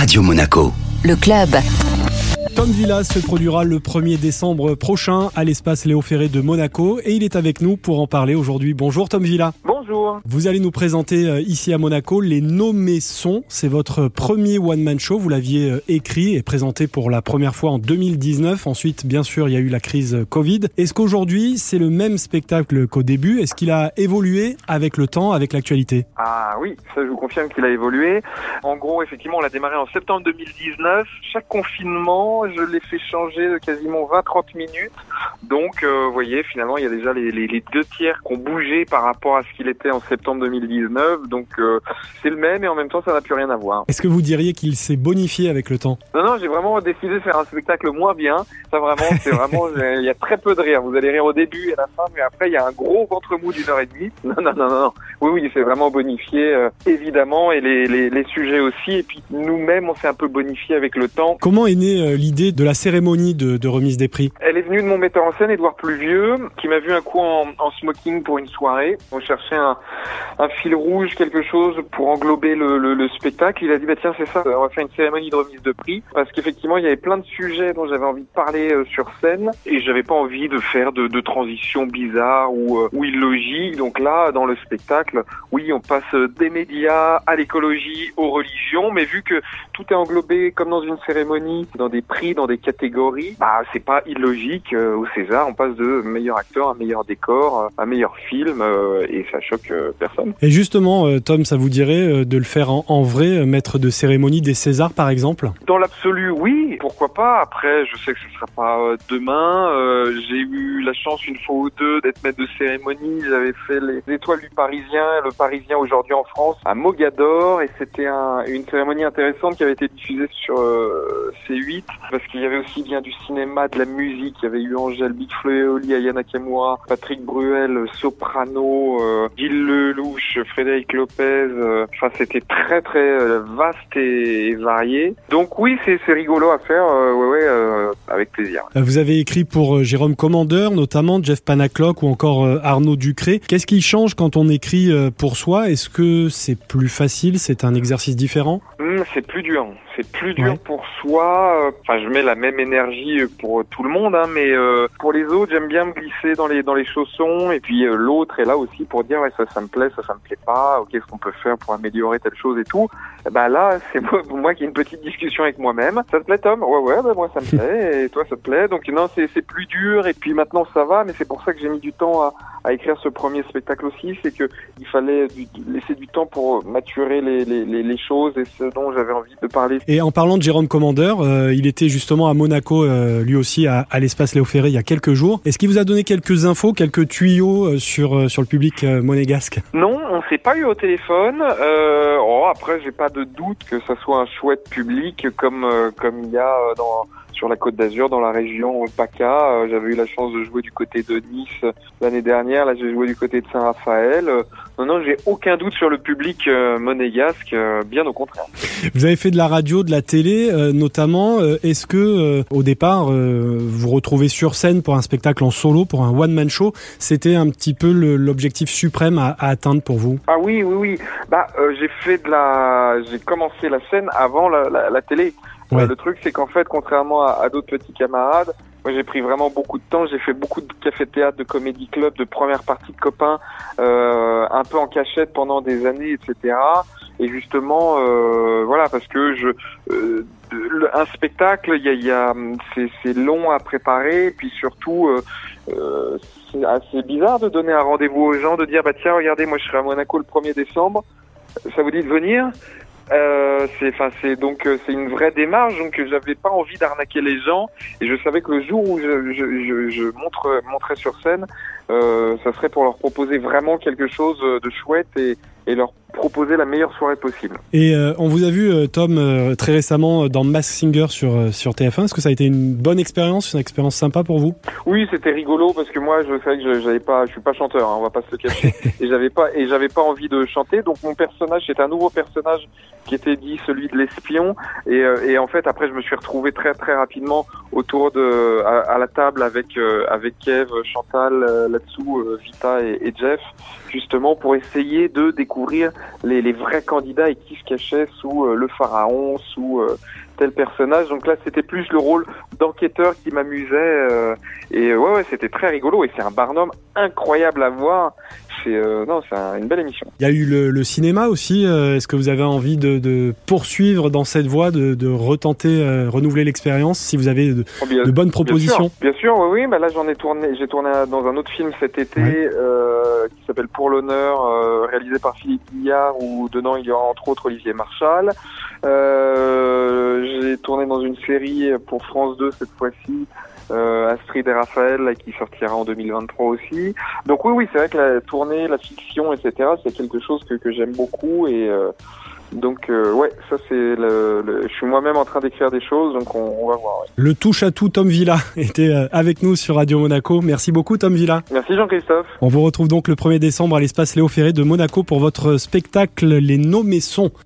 Radio Monaco. Le club. Tom Villa se produira le 1er décembre prochain à l'espace Léo Ferré de Monaco et il est avec nous pour en parler aujourd'hui. Bonjour Tom Villa. Bonjour. Vous allez nous présenter euh, ici à Monaco les nommés sons. C'est votre premier one-man show. Vous l'aviez euh, écrit et présenté pour la première fois en 2019. Ensuite, bien sûr, il y a eu la crise Covid. Est-ce qu'aujourd'hui, c'est le même spectacle qu'au début? Est-ce qu'il a évolué avec le temps, avec l'actualité? Ah oui, ça je vous confirme qu'il a évolué. En gros, effectivement, on l'a démarré en septembre 2019. Chaque confinement, je l'ai fait changer de quasiment 20-30 minutes. Donc, euh, vous voyez, finalement, il y a déjà les, les, les deux tiers qui ont bougé par rapport à ce qu'il était en septembre 2019. Donc, euh, c'est le même et en même temps, ça n'a plus rien à voir. Est-ce que vous diriez qu'il s'est bonifié avec le temps? Non, non, j'ai vraiment décidé de faire un spectacle moins bien. Ça, vraiment, c'est vraiment, il y a très peu de rire. Vous allez rire au début et à la fin, mais après, il y a un gros ventre mou d'une heure et demie. Non, non, non, non. non. Oui, oui, c'est vraiment bonifié, euh, évidemment, et les, les, les sujets aussi. Et puis, nous-mêmes, on s'est un peu bonifié avec le temps. Comment est née euh, l'idée de la cérémonie de, de remise des prix? Elle est venue de mon metteur en scène, Édouard Pluvieux, qui m'a vu un coup en, en smoking pour une soirée. On cherchait un, fil rouge, quelque chose pour englober le, le, le spectacle. Il a dit, bah tiens, c'est ça, on va faire une cérémonie de remise de prix. Parce qu'effectivement, il y avait plein de sujets dont j'avais envie de parler euh, sur scène. Et j'avais pas envie de faire de, de transitions bizarres ou, euh, illogiques. Donc là, dans le spectacle, oui, on passe des médias à l'écologie, aux religions. Mais vu que tout est englobé comme dans une cérémonie, dans des prix, dans des catégories, bah c'est pas illogique. Euh, César, on passe de meilleur acteur à meilleur décor, à meilleur film, euh, et ça choque euh, personne. Et justement, euh, Tom, ça vous dirait de le faire en, en vrai, maître de cérémonie des Césars par exemple? Dans l'absolu, oui, pourquoi pas. Après, je sais que ce sera pas demain. Euh, J'ai eu la chance une fois ou deux d'être maître de cérémonie. J'avais fait les étoiles du Parisien, le Parisien aujourd'hui en France, à Mogador, et c'était un, une cérémonie intéressante qui avait été diffusée sur euh, C8 parce qu'il y avait aussi bien du cinéma, de la musique. Il y avait eu Angèle Big Flo et Oli, Aya Nakamura, Patrick Bruel, Soprano, euh, Gilles Lelouch, Frédéric Lopez. euh, Enfin, c'était très très euh, vaste et, et varié. Donc oui, c'est rigolo à faire. euh, ouais, ouais, euh, avec plaisir. Vous avez écrit pour Jérôme Commandeur, notamment Jeff Panaclock ou encore Arnaud Ducré. Qu'est-ce qui change quand on écrit pour soi? Est-ce que c'est plus facile? C'est un exercice différent? Hum, c'est plus dur. C'est plus dur Ouais. pour soi. Enfin, je mets la même énergie pour tout le monde, hein, mais euh, pour les autres, j'aime bien me glisser dans les dans les chaussons. Et puis euh, l'autre est là aussi pour dire ouais ça ça me plaît, ça ça me plaît pas. Qu'est-ce qu'on peut faire pour améliorer telle chose et tout. Eh Ben là, c'est moi, moi qui ai une petite discussion avec moi-même. Ça te plaît, Tom? Ouais, ouais, ben moi ça me plaît. Et toi, ça te plaît Donc non, c'est c'est plus dur. Et puis maintenant, ça va. Mais c'est pour ça que j'ai mis du temps à, à écrire ce premier spectacle aussi. C'est que il fallait du- laisser du temps pour maturer les les, les, les choses et ce dont j'avais envie de parler. Et en parlant de Jérôme Commandeur, euh, il était justement à Monaco, euh, lui aussi, à, à l'espace Léo Ferré il y a quelques jours. Est-ce qu'il vous a donné quelques infos, quelques tuyaux euh, sur, euh, sur le public euh, monégasque? Non, on s'est pas eu au téléphone. Euh, oh, après, j'ai pas de doute que ça soit un chouette public comme comme il y a dans sur la Côte d'Azur, dans la région PACA. Euh, J'avais eu la chance de jouer du côté de Nice euh, l'année dernière. Là, j'ai joué du côté de Saint-Raphaël. Euh, non, non, j'ai aucun doute sur le public monégasque. bien au contraire. Vous avez fait de la radio, de la télé, notamment. Est-ce que, au départ, vous retrouvez sur scène pour un spectacle en solo, pour un one-man show? C'était un petit peu l'objectif suprême à, à atteindre pour vous? Ah oui, oui, oui. Bah, euh, j'ai fait de la, j'ai commencé la scène avant la, la, la télé. Euh, le truc, c'est qu'en fait, contrairement à, à d'autres petits camarades, moi, j'ai pris vraiment beaucoup de temps. J'ai fait beaucoup de café-théâtre, de comédie club, de première partie de copains, euh, un peu en cachette pendant des années, etc. Et justement, euh, voilà, parce que je, euh, un spectacle, il y a, y a, c'est, long à préparer, et puis surtout, euh, euh, c'est assez bizarre de donner un rendez-vous aux gens, de dire bah tiens, regardez, moi je serai à Monaco le 1er décembre, ça vous dit de venir? Euh, c'est, enfin, c'est donc euh, c'est une vraie démarche, donc euh, j'avais pas envie d'arnaquer les gens, et je savais que le jour où je, je, je, je montre, montrais sur scène, euh, ça serait pour leur proposer vraiment quelque chose de chouette et, et leur proposer la meilleure soirée possible. Et euh, on vous a vu, euh, Tom, euh, très récemment euh, dans Mask Singer sur, euh, sur TF1. Est-ce que ça a été une bonne expérience, une expérience sympa pour vous? Oui, c'était rigolo parce que moi, je savais que j'avais pas, je suis pas chanteur, hein, on va pas se le cacher, et j'avais pas, et j'avais pas envie de chanter. Donc mon personnage, c'était un nouveau personnage qui était dit celui de l'espion, et, euh, et en fait après, je me suis retrouvé très très rapidement autour de, à, à la table avec euh, avec Kev, Chantal, là-dessous, Vita et, et Jeff, justement pour essayer de découvrir les, vrais candidats et qui se cachaient sous le pharaon, sous tel personnage. Donc là, c'était plus le rôle d'enquêteur qui m'amusait. et ouais, ouais, c'était très rigolo. Et c'est un Barnum incroyable à voir c'est euh, non, c'est une belle émission. Il y a eu le, cinéma aussi. Euh, est-ce que vous avez envie de, poursuivre dans cette voie, de, retenter, euh, renouveler l'expérience, si vous avez de, oh, bonnes propositions Bien sûr, oui, oui. Bah là, j'en ai tourné. J'ai tourné dans un autre film cet été qui s'appelle Pour l'honneur, réalisé par Philippe Guillard, où dedans il y aura entre autres Olivier Marchal. J'ai tourné dans une série pour France 2 cette fois-ci euh, Astrid et Raphaël qui sortira en 2023 aussi. Donc oui, oui, c'est vrai que la tournée, la fiction, etc., c'est quelque chose que, que j'aime beaucoup et euh, donc euh, ouais, ça c'est le, je suis moi-même en train d'écrire des choses, donc on, va voir. Le touche à tout Tom Villa était euh, avec nous sur Radio Monaco. Merci beaucoup Tom Villa. Merci Jean-Christophe. On vous retrouve donc le 1er décembre à l'espace Léo Ferré de Monaco pour votre spectacle Les Nommés Sons.